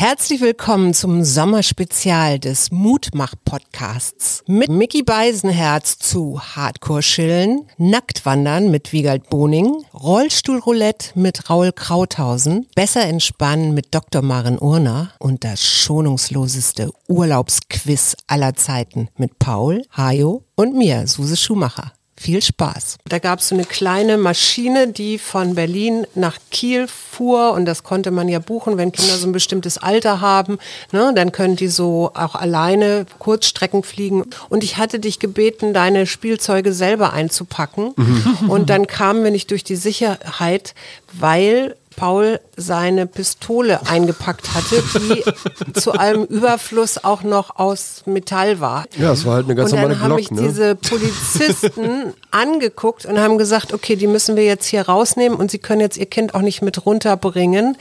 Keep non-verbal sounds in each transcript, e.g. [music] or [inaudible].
Herzlich willkommen zum Sommerspezial des Mutmach-Podcasts mit Mickey Beisenherz zu Hardcore-Chillen, Nacktwandern mit Wiegald Boning, Rollstuhlroulette mit Raul Krauthausen, Besser entspannen mit Dr. Maren Urner und das schonungsloseste Urlaubsquiz aller Zeiten mit Paul, Hajo und mir, Suse Schumacher viel Spaß. Da gab es so eine kleine Maschine, die von Berlin nach Kiel fuhr und das konnte man ja buchen, wenn Kinder so ein bestimmtes Alter haben. Ne? Dann können die so auch alleine Kurzstrecken fliegen. Und ich hatte dich gebeten, deine Spielzeuge selber einzupacken. Mhm. Und dann kamen wir nicht durch die Sicherheit, weil Paul seine Pistole eingepackt hatte, die zu allem Überfluss auch noch aus Metall war. Ja, es war halt eine ganz normale Glock. Und dann haben mich ne? diese Polizisten [laughs] angeguckt und haben gesagt, okay, die müssen wir jetzt hier rausnehmen und sie können jetzt ihr Kind auch nicht mit runterbringen,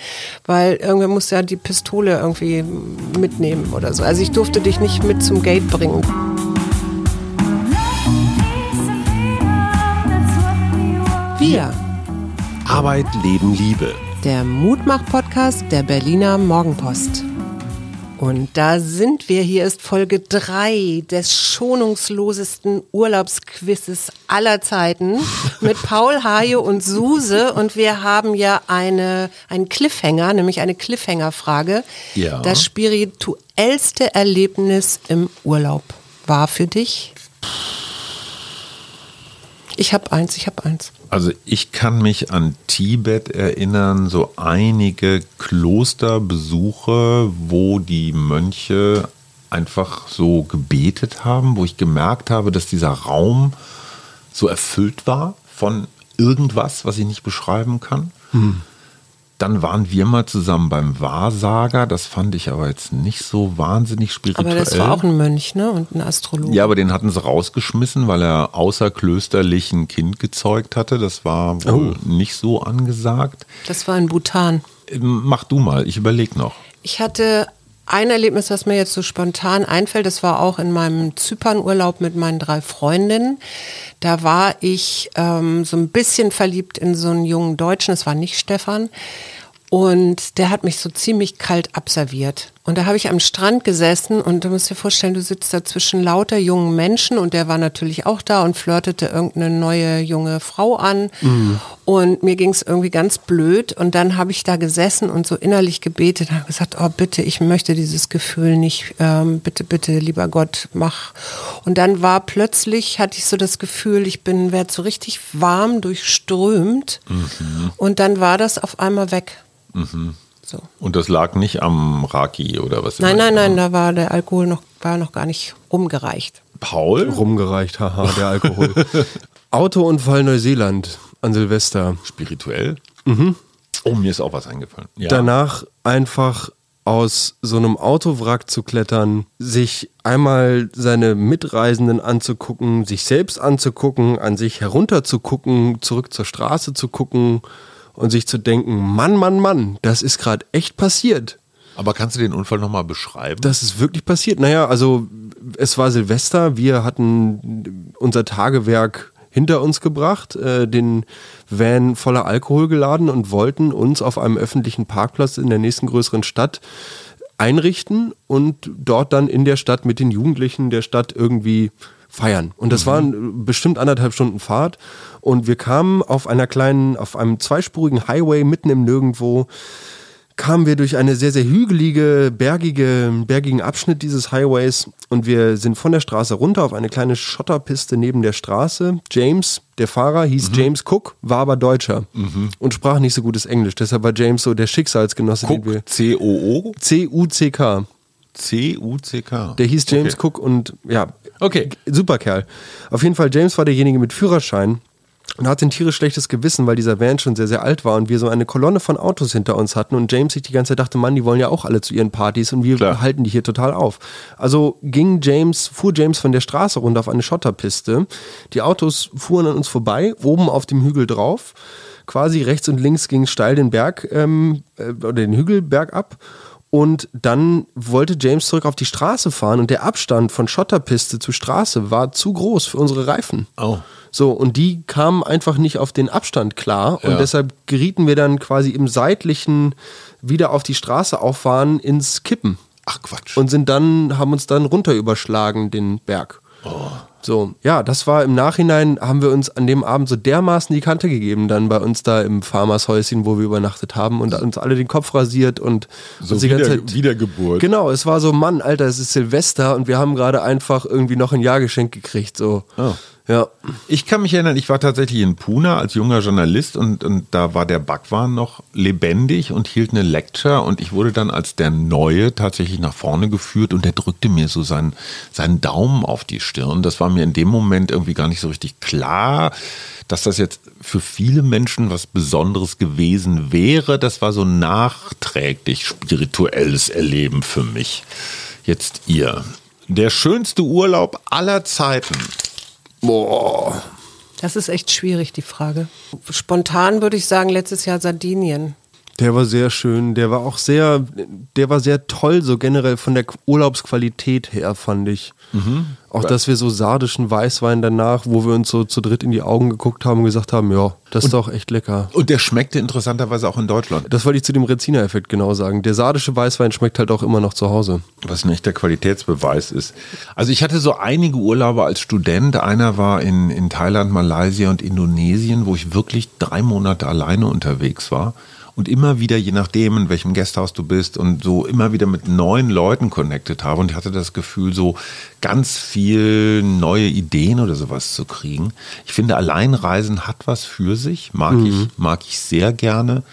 weil irgendwer muss ja die Pistole irgendwie mitnehmen oder so. Also ich durfte dich nicht mit zum Gate bringen. Wir. Arbeit, Leben, Liebe der Mutmach-Podcast der Berliner Morgenpost. Und da sind wir. Hier ist Folge 3 des schonungslosesten Urlaubsquizzes aller Zeiten [laughs] mit Paul, Hajo und Suse. Und wir haben ja eine, einen Cliffhanger, nämlich eine Cliffhanger-Frage. Ja. Das spirituellste Erlebnis im Urlaub war für dich? Ich habe eins, ich habe eins. Also ich kann mich an Tibet erinnern, so einige Klosterbesuche, wo die Mönche einfach so gebetet haben, wo ich gemerkt habe, dass dieser Raum so erfüllt war von irgendwas, was ich nicht beschreiben kann. Hm. Dann waren wir mal zusammen beim Wahrsager. Das fand ich aber jetzt nicht so wahnsinnig spirituell. Aber das war auch ein Mönch, ne? Und ein Astrologe. Ja, aber den hatten sie rausgeschmissen, weil er außerklösterlich ein Kind gezeugt hatte. Das war wohl oh. nicht so angesagt. Das war in Bhutan. Mach du mal, ich überlege noch. Ich hatte ein Erlebnis, was mir jetzt so spontan einfällt, das war auch in meinem Zypernurlaub mit meinen drei Freundinnen. Da war ich ähm, so ein bisschen verliebt in so einen jungen Deutschen, es war nicht Stefan. Und der hat mich so ziemlich kalt abserviert. Und da habe ich am Strand gesessen und du musst dir vorstellen, du sitzt da zwischen lauter jungen Menschen und der war natürlich auch da und flirtete irgendeine neue junge Frau an. Mhm. Und mir ging es irgendwie ganz blöd. Und dann habe ich da gesessen und so innerlich gebetet und gesagt, oh bitte, ich möchte dieses Gefühl nicht, ähm, bitte, bitte, lieber Gott, mach. Und dann war plötzlich, hatte ich so das Gefühl, ich bin, werde so richtig warm durchströmt. Mhm. Und dann war das auf einmal weg. Mhm. So. Und das lag nicht am Raki oder was? Nein, nein, nein, da war der Alkohol noch, war noch gar nicht rumgereicht. Paul? Rumgereicht, haha, der Alkohol. [laughs] Autounfall Neuseeland an Silvester. Spirituell? Mhm. Oh, mir ist auch was eingefallen. Ja. Danach einfach aus so einem Autowrack zu klettern, sich einmal seine Mitreisenden anzugucken, sich selbst anzugucken, an sich herunterzugucken, zurück zur Straße zu gucken und sich zu denken, Mann, Mann, Mann, das ist gerade echt passiert. Aber kannst du den Unfall nochmal beschreiben? Das ist wirklich passiert. Naja, also es war Silvester, wir hatten unser Tagewerk hinter uns gebracht, äh, den Van voller Alkohol geladen und wollten uns auf einem öffentlichen Parkplatz in der nächsten größeren Stadt einrichten und dort dann in der Stadt mit den Jugendlichen der Stadt irgendwie feiern. Und das mhm. waren bestimmt anderthalb Stunden Fahrt. Und wir kamen auf einer kleinen, auf einem zweispurigen Highway mitten im Nirgendwo, kamen wir durch eine sehr, sehr hügelige, bergige, bergigen Abschnitt dieses Highways und wir sind von der Straße runter auf eine kleine Schotterpiste neben der Straße. James, der Fahrer, hieß mhm. James Cook, war aber Deutscher mhm. und sprach nicht so gutes Englisch. Deshalb war James so der Schicksalsgenosse, Cook, den wir. C-O-O? C-U-C-K. C-U-C-K. Der hieß James okay. Cook und ja, okay, super Kerl. Auf jeden Fall, James war derjenige mit Führerschein und hatte ein tierisch schlechtes Gewissen, weil dieser Van schon sehr, sehr alt war und wir so eine Kolonne von Autos hinter uns hatten und James sich die ganze Zeit dachte, Mann, die wollen ja auch alle zu ihren Partys und wir Klar. halten die hier total auf. Also ging James, fuhr James von der Straße runter auf eine Schotterpiste. Die Autos fuhren an uns vorbei, oben auf dem Hügel drauf. Quasi rechts und links ging steil den Berg ähm, äh, oder den Hügel bergab Und dann wollte James zurück auf die Straße fahren und der Abstand von Schotterpiste zu Straße war zu groß für unsere Reifen. Oh. So, und die kamen einfach nicht auf den Abstand klar und Ja. deshalb gerieten wir dann quasi im seitlichen wieder auf die Straße auffahren ins Kippen Ach Quatsch. und sind dann, haben uns dann runter überschlagen, den Berg. So, ja, das war im Nachhinein, haben wir uns an dem Abend so dermaßen die Kante gegeben, dann bei uns da im Farmershäuschen, wo wir übernachtet haben und uns alle den Kopf rasiert und So uns die ganze wieder- Zeit- Wiedergeburt. Genau, es war so, Mann, Alter, es ist Silvester und wir haben gerade einfach irgendwie noch ein Jahr geschenkt gekriegt, so. Oh. Ja. Ich kann mich erinnern, ich war tatsächlich in Pune als junger Journalist und, und da war der Bhagwan noch lebendig und hielt eine Lecture und ich wurde dann als der Neue tatsächlich nach vorne geführt und der drückte mir so seinen, seinen Daumen auf die Stirn. Das war mir in dem Moment irgendwie gar nicht so richtig klar, dass das jetzt für viele Menschen was Besonderes gewesen wäre. Das war so nachträglich spirituelles Erleben für mich. Jetzt ihr. Der schönste Urlaub aller Zeiten. Boah. Das ist echt schwierig, die Frage. Spontan würde ich sagen, letztes Jahr Sardinien. Der war sehr schön, der war auch sehr, der war sehr toll, so generell von der Urlaubsqualität her, fand ich. Auch, dass wir so sardischen Weißwein danach, wo wir uns so zu dritt in die Augen geguckt haben und gesagt haben, ja, das ist doch echt lecker. Und der schmeckte interessanterweise auch in Deutschland. Das wollte ich zu dem Rezina-Effekt genau sagen. Der sardische Weißwein schmeckt halt auch immer noch zu Hause. Was nicht der Qualitätsbeweis ist. Also ich hatte so einige Urlaube als Student. Einer war in, in Thailand, Malaysia und Indonesien, wo ich wirklich drei Monate alleine unterwegs war. Und immer wieder, je nachdem, in welchem Gasthaus du bist und so immer wieder mit neuen Leuten connected habe. Und ich hatte das Gefühl, so ganz viel neue Ideen oder sowas zu kriegen. Ich finde, Alleinreisen hat was für sich. Mag, ich, mag ich sehr gerne.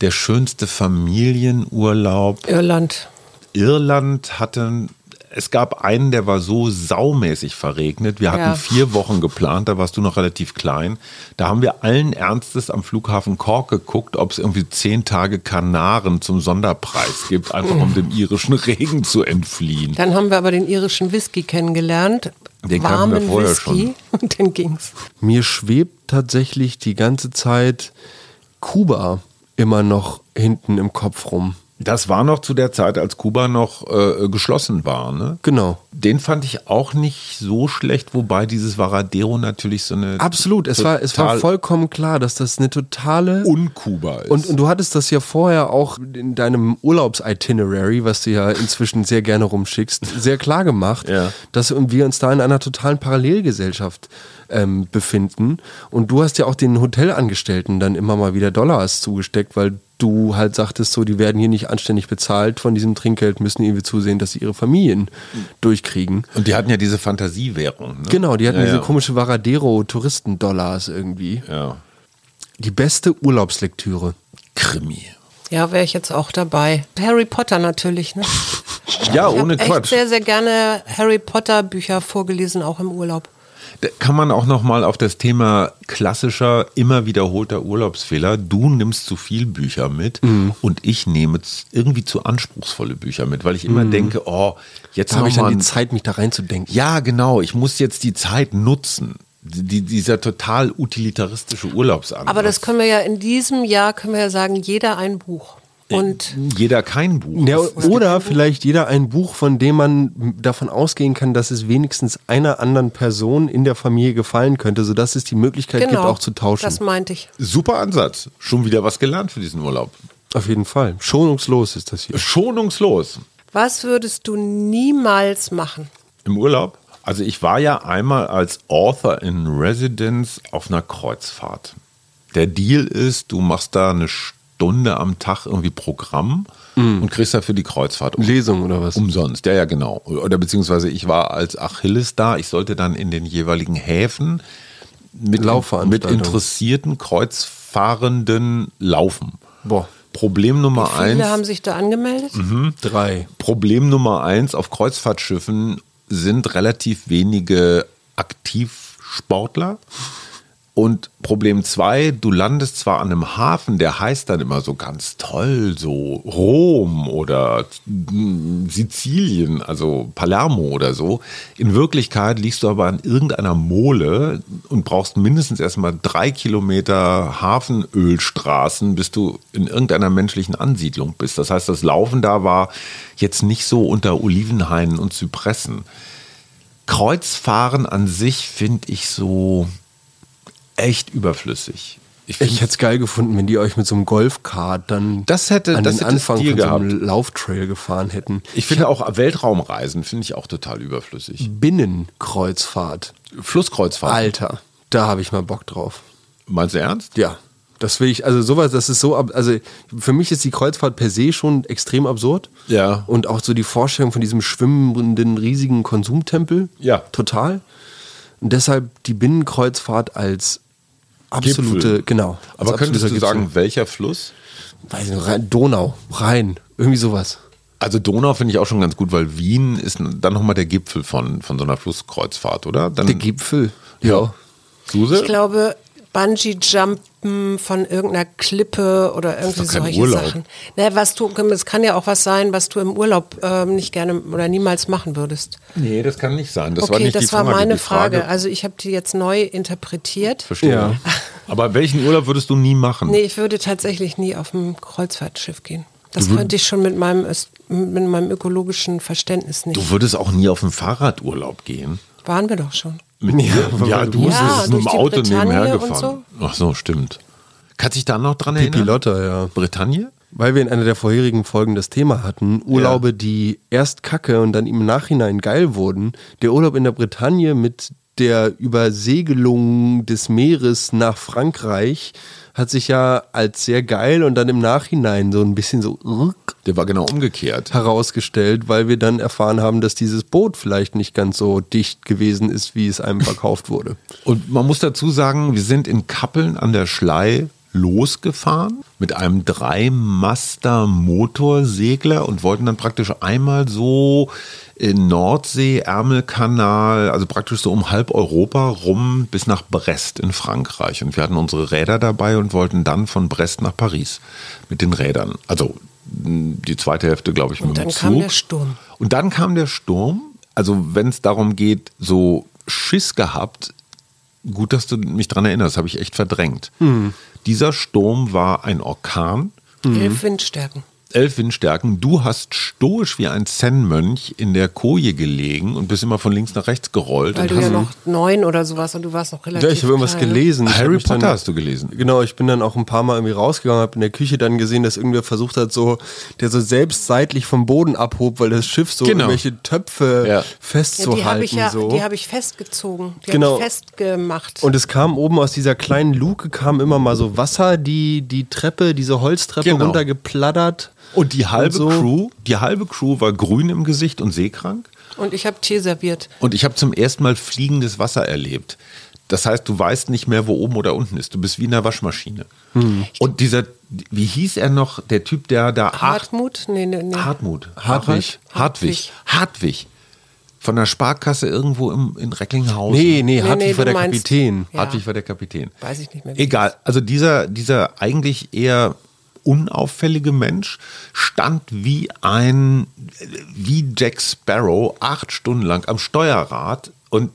Der schönste Familienurlaub Irland. Irland hatten, es gab einen, der war so saumäßig verregnet. Wir hatten Ja. vier Wochen geplant, da warst du noch relativ klein. Da haben wir allen Ernstes am Flughafen Cork geguckt, ob es irgendwie zehn Tage Kanaren zum Sonderpreis gibt, einfach um dem irischen Regen zu entfliehen. Dann haben wir aber den irischen Whisky kennengelernt. Den kannten wir Warmen vorher Whisky. [laughs] Und dann ging's. Mir schwebt tatsächlich die ganze Zeit Kuba immer noch hinten im Kopf rum. Das war noch zu der Zeit, als Kuba noch äh, geschlossen war. Ne? Genau. Den fand ich auch nicht so schlecht, wobei dieses Varadero natürlich so eine Absolut, es war, es war vollkommen klar, dass das eine totale unkuba ist. Und, und du hattest das ja vorher auch in deinem Urlaubsitinerary, was du ja inzwischen sehr gerne rumschickst, sehr klar gemacht, Ja. dass wir uns da in einer totalen Parallelgesellschaft ähm, befinden. Und du hast ja auch den Hotelangestellten dann immer mal wieder Dollars zugesteckt, weil du halt sagtest, so, die werden hier nicht anständig bezahlt von diesem Trinkgeld, müssen irgendwie zusehen, dass sie ihre Familien durchkriegen. Und die hatten ja diese Fantasiewährung. Ne? Genau, die hatten Ja, diese ja. komische Varadero-Touristendollars irgendwie. Ja. Die beste Urlaubslektüre. Krimi. Ja, wäre ich jetzt auch dabei. Harry Potter natürlich, ne? Ja, Ich ohne habe echt Quatsch. sehr, sehr gerne Harry Potter Bücher vorgelesen, auch im Urlaub. Da kann man auch noch mal auf das Thema klassischer, immer wiederholter Urlaubsfehler. Du nimmst zu viel Bücher mit Mhm. und ich nehme irgendwie zu anspruchsvolle Bücher mit, weil ich immer denke, oh, jetzt Mhm. Habe ich dann die Zeit, mich da reinzudenken. Ja, genau. Ich muss jetzt die Zeit nutzen. Die, dieser total utilitaristische Urlaubsansatz. Aber das können wir ja in diesem Jahr, können wir ja sagen, jeder ein Buch. Und jeder kein Buch. Ja, oder vielleicht jeder ein Buch, von dem man davon ausgehen kann, dass es wenigstens einer anderen Person in der Familie gefallen könnte, sodass es die Möglichkeit gibt, genau, auch zu tauschen. das meinte ich. Super Ansatz. Schon wieder was gelernt für diesen Urlaub. Auf jeden Fall. Schonungslos ist das hier. Schonungslos. Was würdest du niemals machen? Im Urlaub? Also ich war ja einmal als Author in Residence auf einer Kreuzfahrt. Der Deal ist, du machst da eine Stunde am Tag irgendwie Programm und kriegst dafür die Kreuzfahrt um, Lesung oder was? umsonst. Ja, ja, genau. Oder beziehungsweise ich war als Achilles da. Ich sollte dann in den jeweiligen Häfen mit, mit interessierten Kreuzfahrenden laufen. Boah. Problem Nummer Viele eins. haben sich da angemeldet. Drei. Problem Nummer eins auf Kreuzfahrtschiffen sind relativ wenige Aktivsportler Und Problem zwei, du landest zwar an einem Hafen, der heißt dann immer so ganz toll, so Rom oder mm, Sizilien, also Palermo oder so. In Wirklichkeit liegst du aber an irgendeiner Mole und brauchst mindestens erstmal drei Kilometer Hafenölstraßen, bis du in irgendeiner menschlichen Ansiedlung bist. Das heißt, das Laufen da war jetzt nicht so unter Olivenhainen und Zypressen. Kreuzfahren an sich finde ich so echt überflüssig. Ich, ich hätte es geil gefunden, wenn die euch mit so einem Golfkart dann das hätte, an das den hätte Anfang von so gehabt. einem Lauftrail gefahren hätten. Ich finde auch Weltraumreisen finde ich auch total überflüssig. Binnenkreuzfahrt. Flusskreuzfahrt. Alter, da habe ich mal Bock drauf. Meinst du ernst? Ja, das will ich, also sowas, das ist so, ab- also für mich ist die Kreuzfahrt per se schon extrem absurd. Ja. Und auch so die Vorstellung von diesem schwimmenden, riesigen Konsumtempel. Ja. Total. Und deshalb die Binnenkreuzfahrt als absolute, Gipfel. genau. Aber könntest du absoluter sagen, Gipfel. welcher Fluss? weiß ich nicht, Rhein, Donau, Rhein, irgendwie sowas. Also Donau finde ich auch schon ganz gut, weil Wien ist dann nochmal der Gipfel von, von so einer Flusskreuzfahrt, oder? Dann, Der Gipfel. Ja. Suse? Ich glaube, Bungee-Jumpen von irgendeiner Klippe oder irgendwie solche Urlaub. Sachen. Naja, was du, es kann ja auch was sein, was du im Urlaub ähm, nicht gerne oder niemals machen würdest. nee, das kann nicht sein. Das war okay, nicht das die war Frage. meine die Frage. Frage. Also ich habe die jetzt neu interpretiert. Verstehe. Ja. Aber welchen Urlaub würdest du nie machen? Nee, ich würde tatsächlich nie auf ein Kreuzfahrtschiff gehen. Das könnte ich schon mit meinem, mit meinem ökologischen Verständnis nicht. Du würdest auch nie auf einen Fahrradurlaub gehen. Waren wir doch schon. Mit Ja, ja du- du bist Ja, durch die Auto Bretagne nebenher gefahren. Ach so, stimmt. Kannst dich da noch dran erinnern? Pipilotta, ja. Bretagne? Weil wir in einer der vorherigen Folgen das Thema hatten, Urlaube, die erst kacke und dann im Nachhinein geil wurden. Der Urlaub in der Bretagne mit der Übersegelung des Meeres nach Frankreich hat sich ja als sehr geil und dann im Nachhinein so ein bisschen so Der war genau umgekehrt. herausgestellt, weil wir dann erfahren haben, dass dieses Boot vielleicht nicht ganz so dicht gewesen ist, wie es einem verkauft wurde. Und man muss dazu sagen, wir sind in Kappeln an der Schlei losgefahren mit einem Dreimaster-Motorsegler und wollten dann praktisch einmal so in Nordsee, Ärmelkanal, also praktisch so um halb Europa rum bis nach Brest in Frankreich. Und wir hatten unsere Räder dabei und wollten dann von Brest nach Paris mit den Rädern. Also die zweite Hälfte, glaube ich, Und mit dann dem Zug. kam der Sturm. Und dann kam der Sturm. Also wenn es darum geht, so Schiss gehabt, gut, dass du mich dran erinnerst, habe ich echt verdrängt. Dieser Sturm war ein Orkan, Elf Windstärken. Elf Windstärken. Du hast stoisch wie ein Zen-Mönch in der Koje gelegen und bist immer von links nach rechts gerollt. Weil und du ja noch neun oder sowas und du warst noch relativ Ja, ich habe irgendwas klein, ne? gelesen. Ich hab Harry mich dann- Potter hast du gelesen. Genau, ich bin dann auch ein paar Mal irgendwie rausgegangen, habe in der Küche dann gesehen, dass irgendwer versucht hat, so, der so selbst seitlich vom Boden abhob, weil das Schiff so Genau. irgendwelche Töpfe Ja. Ja, festzuhalten. die habe ich ja, so. die habe ich festgezogen. Die Genau. habe ich festgemacht. Und es kam oben aus dieser kleinen Luke kam immer mal so Wasser, die die Treppe, diese Holztreppe Genau. runtergeplattert. Und die halbe so. Crew, die halbe Crew war grün im Gesicht und seekrank. Und ich habe Tee serviert. Und ich habe zum ersten Mal fliegendes Wasser erlebt. Das heißt, du weißt nicht mehr, wo oben oder unten ist. Du bist wie in einer Waschmaschine. Und dieser, wie hieß er noch, der Typ, der da acht, Hartmut? Nee, nee, nee. Hartmut. Hartwig. Hartwig. Hartwig. Von der Sparkasse irgendwo im, in Recklinghausen. Nee, nee, Nee, Hartwig nee, war du der meinst- Kapitän. Ja. Hartwig war der Kapitän. Weiß ich nicht mehr, Egal. Also dieser, dieser eigentlich eher unauffällige Mensch stand wie ein, wie Jack Sparrow acht Stunden lang am Steuerrad und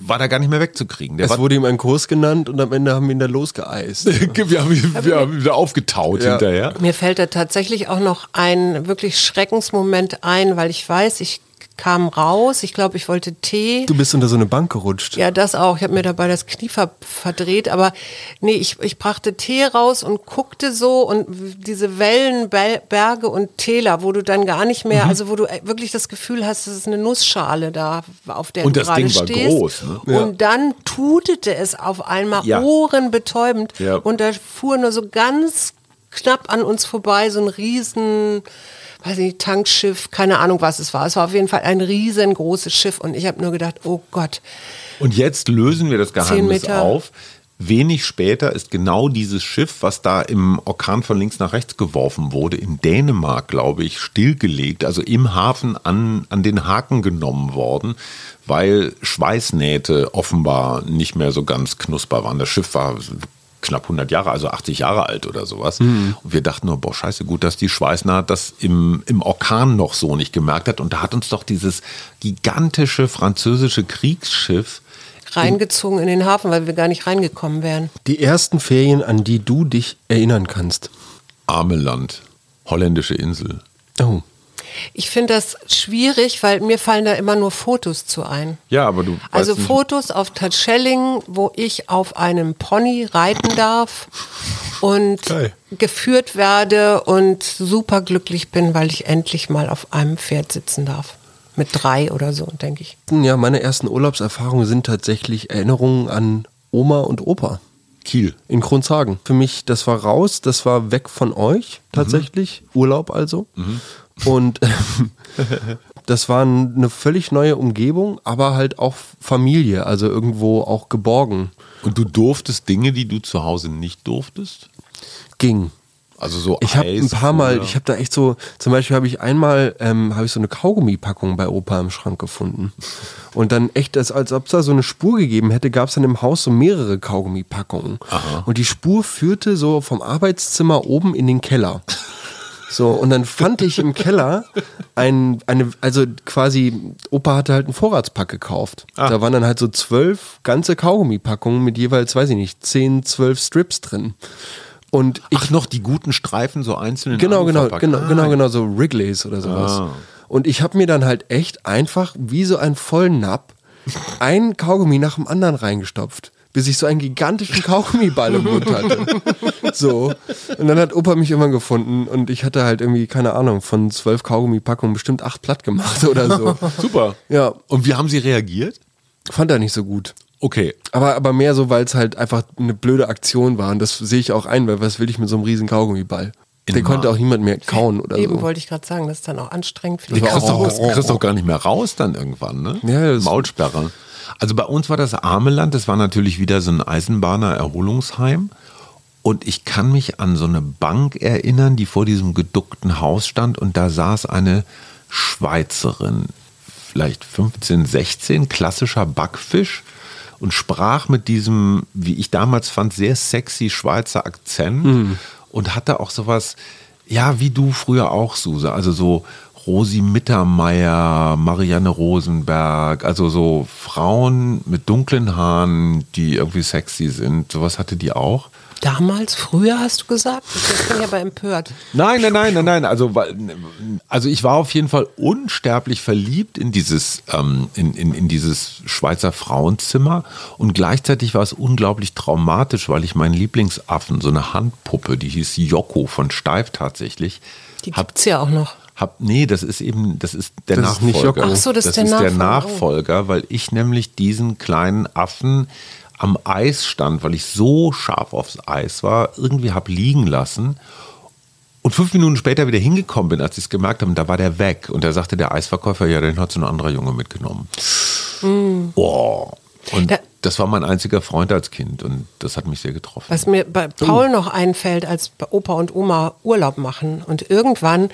war da gar nicht mehr wegzukriegen. Der Es wurde ihm ein Kurs genannt und am Ende haben wir ihn da losgeeist. [laughs] wir, haben, ihn- wir haben ihn wieder aufgetaut Ja. hinterher. Mir fällt da tatsächlich auch noch ein wirklich Schreckensmoment ein, weil ich weiß, ich kam raus, ich glaube, ich wollte Tee. Du bist unter so eine Bank gerutscht. Ja, das auch. Ich habe mir dabei das Knie ver verdreht. Aber nee, ich, ich brachte Tee raus und guckte so und diese Wellen, Be- Berge und Täler, wo du dann gar nicht mehr, Mhm. also wo du wirklich das Gefühl hast, es ist eine Nussschale da, auf der Und du das gerade Ding war stehst. groß, ne? Und dann tutete es auf einmal Ja. ohrenbetäubend. Ja. Und da fuhr nur so ganz knapp an uns vorbei so ein riesen weiß nicht, Tankschiff, keine Ahnung, was es war. Es war auf jeden Fall ein riesengroßes Schiff und ich habe nur gedacht, oh Gott, Und jetzt lösen wir das Geheimnis auf. wenig später ist genau dieses Schiff, was da im Orkan von links nach rechts geworfen wurde, in Dänemark, glaube ich, stillgelegt, also im Hafen an, an den Haken genommen worden, weil Schweißnähte offenbar nicht mehr so ganz knusper waren. Das Schiff war knapp 100 Jahre, also 80 Jahre alt oder sowas. Mhm. Und wir dachten nur, boah, scheiße, gut, dass die Schweißnaht das im, im Orkan noch so nicht gemerkt hat. Und da hat uns doch dieses gigantische französische Kriegsschiff reingezogen in den Hafen, weil wir gar nicht reingekommen wären. Die ersten Ferien, an die du dich erinnern kannst. Ameland, holländische Insel. Oh. Ich finde das schwierig, weil mir fallen da immer nur Fotos zu ein. Ja, aber du. Also Fotos auf Tatschelling, wo ich auf einem Pony reiten darf und Geil. geführt werde und super glücklich bin, weil ich endlich mal auf einem Pferd sitzen darf. Mit drei oder so, denke ich. Ja, meine ersten Urlaubserfahrungen sind tatsächlich Erinnerungen an Oma und Opa. Kiel. In Kronzhagen. Für mich, das war raus, das war weg von euch tatsächlich. Mhm. Urlaub also. Mhm. Und [laughs] das war eine völlig neue Umgebung, aber halt auch Familie, also irgendwo auch geborgen. Und du durftest Dinge, die du zu Hause nicht durftest? Ging. Also so Ich habe ein paar Mal, ich habe da echt so, zum Beispiel habe ich einmal, ähm, habe ich so eine Kaugummipackung bei Opa im Schrank gefunden. Und dann echt, als, als ob es da so eine Spur gegeben hätte, gab es dann im Haus so mehrere Kaugummipackungen. Und die Spur führte so vom Arbeitszimmer oben in den Keller. So, und dann fand ich im Keller ein, eine, also quasi, Opa hatte halt einen Vorratspack gekauft. Ah. Da waren dann halt so zwölf ganze Kaugummipackungen mit jeweils, weiß ich nicht, zehn, zwölf Strips drin. Und ich, Ach, noch die guten Streifen so einzeln. Genau, genau, genau, ah. genau, genau, so Wrigley's oder sowas. Ah. Und ich habe mir dann halt echt einfach wie so ein Vollnapp ein Kaugummi nach dem anderen reingestopft bis ich so einen gigantischen Kaugummiball im Mund hatte. So. Und dann hat Opa mich immer gefunden und ich hatte halt irgendwie, keine Ahnung, von zwölf Kaugummipackungen bestimmt acht platt gemacht oder so. Super. Ja. Und wie haben sie reagiert? Fand er nicht so gut. Okay. Aber, aber mehr so, weil es halt einfach eine blöde Aktion war. Und das sehe ich auch ein, weil was will ich mit so einem riesen Kaugummiball? In Den konnte auch niemand mehr kauen oder Eben so. wollte ich gerade sagen, das ist dann auch anstrengend für die kriegst, doch, doch gar nicht mehr raus dann irgendwann, ne? Ja, Maulsperre. Also bei uns war das Ameland, das war natürlich wieder so ein Eisenbahner-Erholungsheim. Und ich kann mich an so eine Bank erinnern, die vor diesem geduckten Haus stand und da saß eine Schweizerin, vielleicht 15, 16, klassischer Backfisch und sprach mit diesem, wie ich damals fand, sehr sexy Schweizer Akzent mhm. und hatte auch sowas, ja, wie du früher auch, Suse, also so Rosi Mittermeier, Marianne Rosenberg, also so Frauen mit dunklen Haaren, die irgendwie sexy sind. Sowas hatte die auch. Damals, früher hast du gesagt? Ich bin ja aber empört. Nein, nein, nein, nein, nein. Also, also ich war auf jeden Fall unsterblich verliebt in dieses, ähm, in, in, in dieses Schweizer Frauenzimmer und gleichzeitig war es unglaublich traumatisch, weil ich meinen Lieblingsaffen, so eine Handpuppe, die hieß Joko von Steif tatsächlich. Die gibt es ja auch noch. Hab, nee, das ist eben, das ist der das Nachfolger. Ist Ach so, das, das ist, der, ist Nachfolger. der Nachfolger, weil ich nämlich diesen kleinen Affen am Eis stand, weil ich so scharf aufs Eis war, irgendwie habe liegen lassen. Und fünf Minuten später wieder hingekommen bin, als ich es gemerkt habe, da war der weg. Und da sagte der Eisverkäufer, ja, den hat so ein anderer Junge mitgenommen. Mm. Oh. Und da, das war mein einziger Freund als Kind und das hat mich sehr getroffen. Was mir bei Paul noch einfällt, als Opa und Oma Urlaub machen. Und irgendwann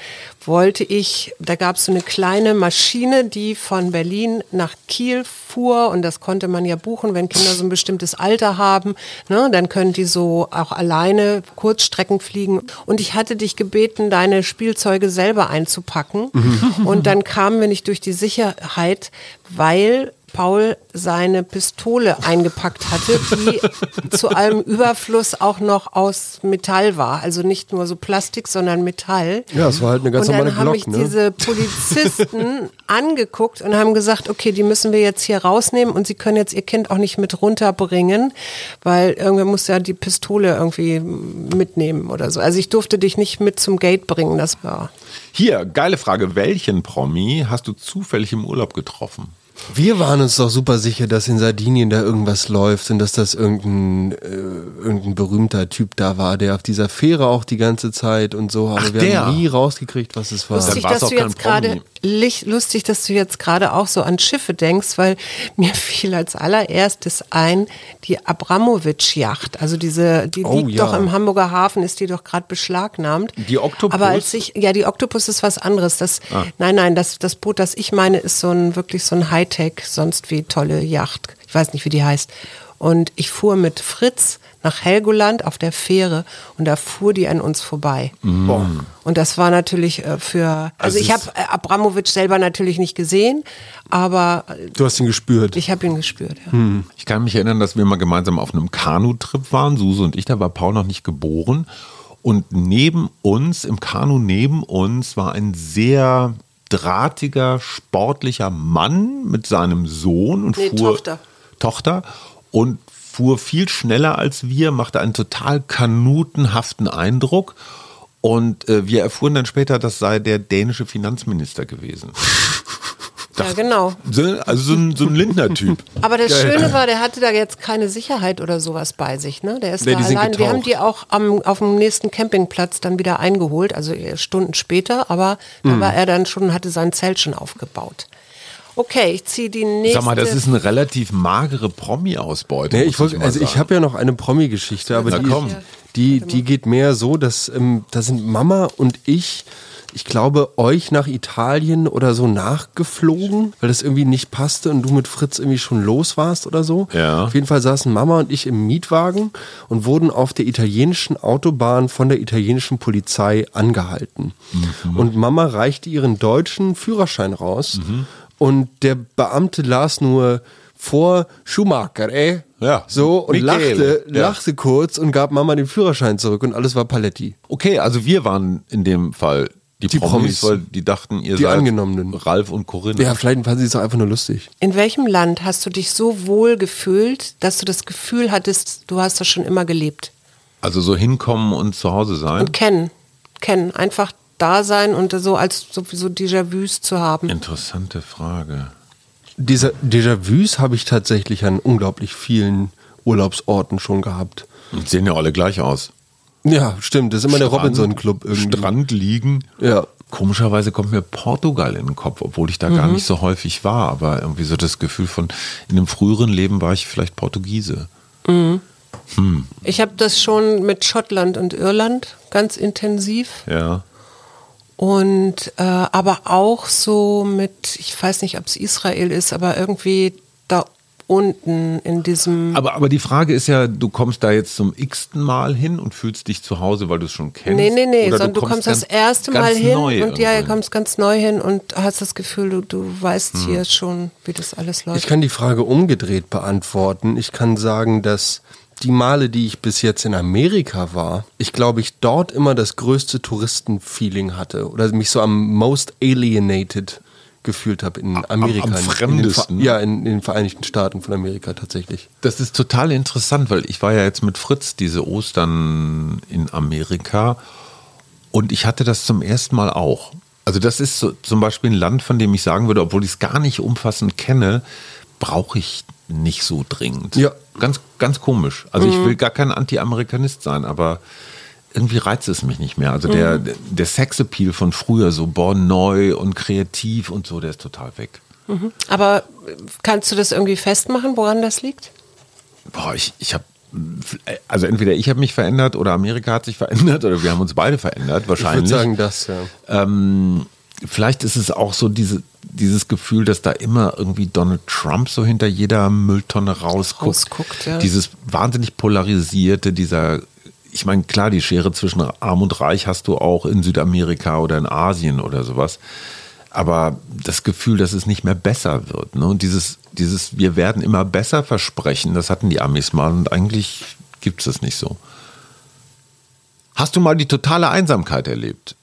wollte ich, da gab es so eine kleine Maschine, die von Berlin nach Kiel fuhr. Und das konnte man ja buchen, wenn Kinder so ein bestimmtes Alter haben, ne, dann können die so auch alleine Kurzstrecken fliegen. Und ich hatte dich gebeten, deine Spielzeuge selber einzupacken. Mhm. und dann kamen wir nicht durch die Sicherheit, weil Paul seine Pistole eingepackt hatte, die [laughs] zu allem Überfluss auch noch aus Metall war. Also nicht nur so Plastik, sondern Metall. Ja, es war halt eine ganz normale Glock. Und dann haben mich ne? diese Polizisten [laughs] angeguckt und haben gesagt, okay, die müssen wir jetzt hier rausnehmen und sie können jetzt ihr Kind auch nicht mit runterbringen, weil irgendwer muss ja die Pistole irgendwie mitnehmen oder so. Also ich durfte dich nicht mit zum Gate bringen, das war... Hier, geile Frage. Welchen Promi hast du zufällig im Urlaub getroffen? Wir waren uns doch super sicher, dass in Sardinien da irgendwas läuft und dass das irgendein, äh, irgendein berühmter Typ da war, der auf dieser Fähre auch die ganze Zeit und so. Aber Ach, wir der. haben nie rausgekriegt, was es war. Lustig, dass auch du jetzt gerade lustig, dass du jetzt gerade auch so an Schiffe denkst, weil mir [laughs] fiel als allererstes ein die Abramowitsch-Yacht. Also diese, die Oh, liegt ja. doch im Hamburger Hafen, ist die doch gerade beschlagnahmt. Die Oktopus? Aber als ich, ja, die Oktopus ist was anderes. Das, Ah. Nein, nein, das, das Boot, das ich meine, ist so ein wirklich so ein Hightech, sonst wie tolle Yacht. Ich weiß nicht, wie die heißt. Und ich fuhr mit Fritz nach Helgoland auf der Fähre und da fuhr die an uns vorbei. Und das war natürlich äh, für, also, Also ich habe Abramowitsch selber natürlich nicht gesehen, aber äh, Du hast ihn gespürt. ich habe ihn gespürt. Ja. Ich kann mich erinnern, dass wir mal gemeinsam auf einem Kanu-Trip waren, Suse und ich, da war Paul noch nicht geboren. Und neben uns, im Kanu neben uns, war ein sehr drahtiger, sportlicher Mann mit seinem Sohn und Nee, fuhr Tochter. Tochter und fuhr viel schneller als wir, machte einen total kanutenhaften Eindruck. Und äh, wir erfuhren dann später, das sei der dänische Finanzminister gewesen. [laughs] ja, genau. So, also so ein, so ein Lindner-Typ. [laughs] Aber das Schöne war, der hatte da jetzt keine Sicherheit oder sowas bei sich. Ne? Der ist Nee, da allein. Wir haben die auch am, auf dem nächsten Campingplatz dann wieder eingeholt, also eher Stunden später, aber da Hm. war er dann schon, hatte sein Zelt schon aufgebaut. Okay, ich ziehe die nächste. Sag mal, das ist eine relativ magere Promi-Ausbeute. Nee, ich mal also ich habe ja noch eine Promi-Geschichte, aber Na die, die, die geht mehr so, dass ähm, da sind Mama und ich, ich glaube, euch nach Italien oder so nachgeflogen, weil das irgendwie nicht passte und du mit Fritz irgendwie schon los warst oder so. Ja. Auf jeden Fall saßen Mama und ich im Mietwagen und wurden auf der italienischen Autobahn von der italienischen Polizei angehalten. Mhm. Und Mama reichte ihren deutschen Führerschein raus und der Beamte las nur vor Schumacher, ey. Ja. So und Michele. lachte, Ja. lachte kurz und gab Mama den Führerschein zurück und alles war Paletti. Okay, also wir waren in dem Fall die, Die Promis, Promis. weil die dachten, ihr Die seid Angenommenen. Ralf und Corinne. Ja, vielleicht fanden sie es auch einfach nur lustig. In welchem Land hast du dich so wohl gefühlt, dass du das Gefühl hattest, du hast das schon immer gelebt? Also so hinkommen und zu Hause sein. Und kennen. Kennen. Einfach da sein und so als sowieso Déjà-vus zu haben. Interessante Frage. Diese Déjà-vus habe ich tatsächlich an unglaublich vielen Urlaubsorten schon gehabt. Und sehen ja alle gleich aus. Ja, stimmt. Das ist immer der Strand- Robinson-Club irgendwie. Strand liegen. Ja. Komischerweise kommt mir Portugal in den Kopf, obwohl ich da gar nicht so häufig war, aber irgendwie so das Gefühl von, in einem früheren Leben war ich vielleicht Portugiese. Ich habe das schon mit Schottland und Irland ganz intensiv Ja. und äh, aber auch so mit, ich weiß nicht, ob es Israel ist, aber irgendwie unten in diesem. Aber, aber die Frage ist ja, du kommst da jetzt zum x-ten Mal hin und fühlst dich zu Hause, weil du es schon kennst. Nee, nee, nee, Oder sondern du kommst, das ganz- erste ganz Mal hin und ja, du kommst ganz neu hin und hast das Gefühl, du, du weißt Hm. hier schon, wie das alles läuft. Ich kann die Frage umgedreht beantworten. Ich kann sagen, dass die Male, die ich bis jetzt in Amerika war, ich glaube, ich dort immer das größte Touristenfeeling hatte oder mich so am most alienated gefühlt habe in Amerika. am In den Ver- fremdesten? ja, in, in den Vereinigten Staaten von Amerika tatsächlich. Das ist total interessant, weil ich war ja jetzt mit Fritz diese Ostern in Amerika und ich hatte das zum ersten Mal auch. Also das ist so, zum Beispiel ein Land, von dem ich sagen würde, obwohl ich es gar nicht umfassend kenne, brauche ich nicht so dringend. Ja. Ganz, ganz komisch. Also ich will gar kein Anti-Amerikanist sein, aber irgendwie reizt es mich nicht mehr. Also der, der Sexappeal von früher, so boah, neu und kreativ und so, der ist total weg. Aber äh, kannst du das irgendwie festmachen, woran das liegt? Boah, ich, ich habe, also entweder ich habe mich verändert oder Amerika hat sich verändert oder wir haben uns beide verändert, Ich wahrscheinlich. würde sagen, das, ja. ähm, vielleicht ist es auch so diese, dieses Gefühl, dass da immer irgendwie Donald Trump so hinter jeder Mülltonne rausguckt. Rausguckt, ja. Dieses wahnsinnig polarisierte, dieser, ich meine, klar, die Schere zwischen Arm und Reich hast du auch in Südamerika oder in Asien oder sowas. Aber das Gefühl, dass es nicht mehr besser wird. Ne? Und dieses, dieses Wir werden immer besser versprechen, das hatten die Amis mal und eigentlich gibt es das nicht so. Hast du mal die totale Einsamkeit erlebt?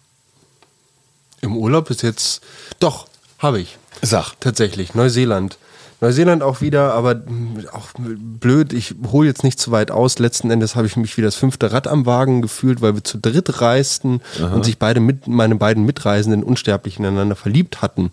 Im Urlaub ist jetzt, doch, habe ich. Sag. Tatsächlich, Neuseeland. Neuseeland auch wieder, aber mh, auch blöd, ich hole jetzt nicht zu weit aus. Letzten Endes habe ich mich wie das fünfte Rad am Wagen gefühlt, weil wir zu dritt reisten und sich beide mit, meine beiden Mitreisenden unsterblich ineinander verliebt hatten.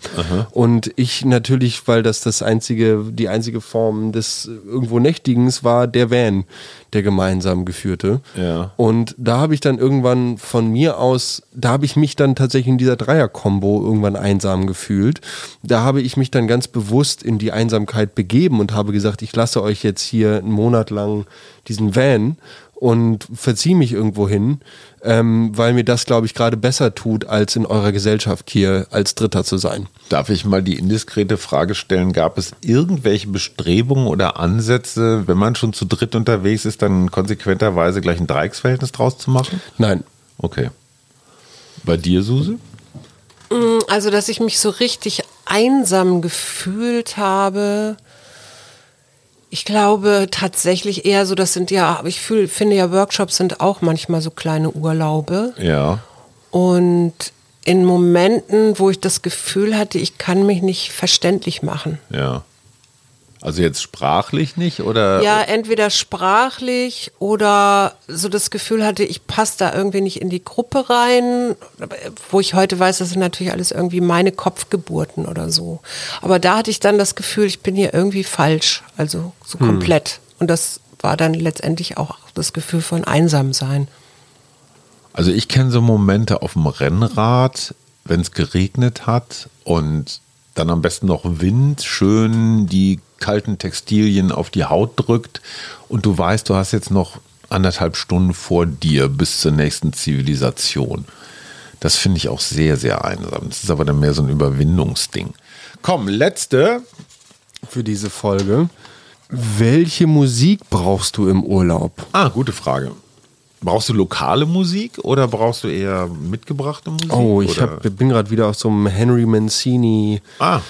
Und ich natürlich, weil das das einzige, die einzige Form des irgendwo Nächtigens war, der Van, der gemeinsam geführte. Ja. Und da habe ich dann irgendwann von mir aus, da habe ich mich dann tatsächlich in dieser Dreier-Kombo irgendwann einsam gefühlt. Da habe ich mich dann ganz bewusst in die Einsamkeit begeben und habe gesagt, ich lasse euch jetzt hier einen Monat lang diesen Van und verziehe mich irgendwo hin, ähm, weil mir das, glaube ich, gerade besser tut, als in eurer Gesellschaft hier als Dritter zu sein. Darf ich mal die indiskrete Frage stellen? Gab es irgendwelche Bestrebungen oder Ansätze, wenn man schon zu dritt unterwegs ist, dann konsequenterweise gleich ein Dreiecksverhältnis draus zu machen? Nein, Okay. Bei dir, Suse? Also, dass ich mich so richtig einsam gefühlt habe. Ich glaube tatsächlich eher so, das sind ja, ich fühl, finde ja, Workshops sind auch manchmal so kleine Urlaube. Ja. Und in Momenten, wo ich das Gefühl hatte, ich kann mich nicht verständlich machen. Ja. Also jetzt sprachlich nicht oder? Ja, entweder sprachlich oder so das Gefühl hatte, ich passe da irgendwie nicht in die Gruppe rein, wo ich heute weiß, das sind natürlich alles irgendwie meine Kopfgeburten oder so. Aber da hatte ich dann das Gefühl, ich bin hier irgendwie falsch, also so komplett. Und das war dann letztendlich auch das Gefühl von Einsamsein. Also ich kenne so Momente auf dem Rennrad, wenn es geregnet hat und dann am besten noch Wind schön die kalten Textilien auf die Haut drückt und du weißt, du hast jetzt noch anderthalb Stunden vor dir bis zur nächsten Zivilisation. Das finde ich auch sehr, sehr einsam. Das ist aber dann mehr so ein Überwindungsding. Komm, letzte. für diese Folge. Welche Musik brauchst du im Urlaub? Ah, gute Frage. Brauchst du lokale Musik oder brauchst du eher mitgebrachte Musik? Oh, ich hab, bin gerade wieder auf so einem Henry Mancini Ah,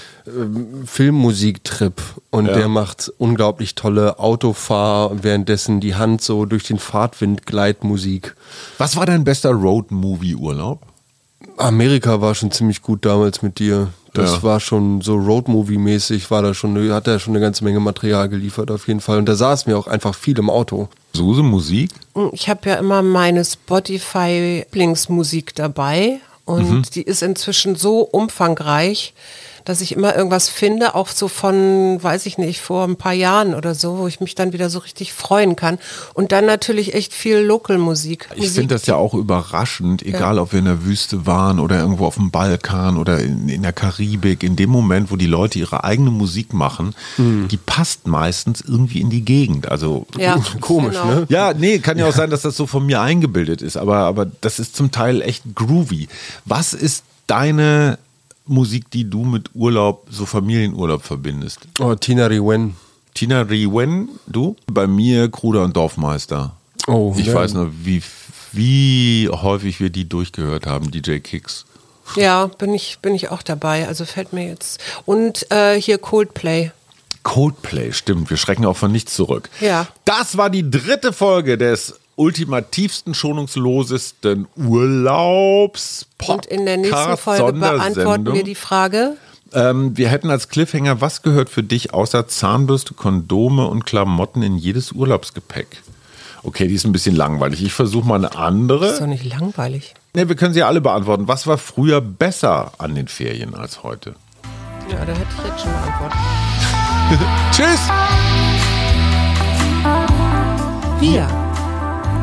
Filmmusiktrip und Ja. der macht unglaublich tolle Autofahr und währenddessen die Hand so durch den Fahrtwind Gleitmusik. was war dein bester Road-Movie-Urlaub? Amerika war schon ziemlich gut damals mit dir. Das Ja. war schon so Roadmovie-mäßig, war da schon, hat er schon eine ganze Menge Material geliefert auf jeden Fall. Und da saßen wir auch einfach viel im Auto. Suse, Musik? Ich habe ja immer meine Spotify-Lieblingsmusik dabei und die ist inzwischen so umfangreich, dass ich immer irgendwas finde, auch so von, weiß ich nicht, vor ein paar Jahren oder so, wo ich mich dann wieder so richtig freuen kann. Und dann natürlich echt viel Local-Musik. Ich finde das ja auch überraschend, egal ob wir in der Wüste waren oder irgendwo auf dem Balkan oder in, in der Karibik, in dem Moment, wo die Leute ihre eigene Musik machen, die passt meistens irgendwie in die Gegend. Also Ja, [laughs] Komisch, genau. ne? Ja, nee, kann ja auch sein, dass das so von mir eingebildet ist, aber, aber das ist zum Teil echt groovy. Was ist deine Musik, die du mit Urlaub, so Familienurlaub verbindest? Oh, Tina Riwen. Tina Riwen, du? Bei mir Kruder und Dorfmeister. Oh, ich ja. weiß nur, wie, wie häufig wir die durchgehört haben, DJ Kicks. Ja, bin ich, bin ich auch dabei. Also fällt mir jetzt. Und äh, hier Coldplay. Coldplay, stimmt. Wir schrecken auch von nichts zurück. Ja. Das war die dritte Folge des ultimativsten, schonungslosesten Urlaubs. Und in der nächsten Folge beantworten wir die Frage. Ähm, wir hätten als Cliffhanger, was gehört für dich außer Zahnbürste, Kondome und Klamotten in jedes Urlaubsgepäck? Okay, die ist ein bisschen langweilig. Ich versuche mal eine Ist doch andere. nicht langweilig. Ne, wir können sie alle beantworten. Was war früher besser an den Ferien als heute? Ja, da hätte ich jetzt schon beantwortet. [laughs] Tschüss! Wir,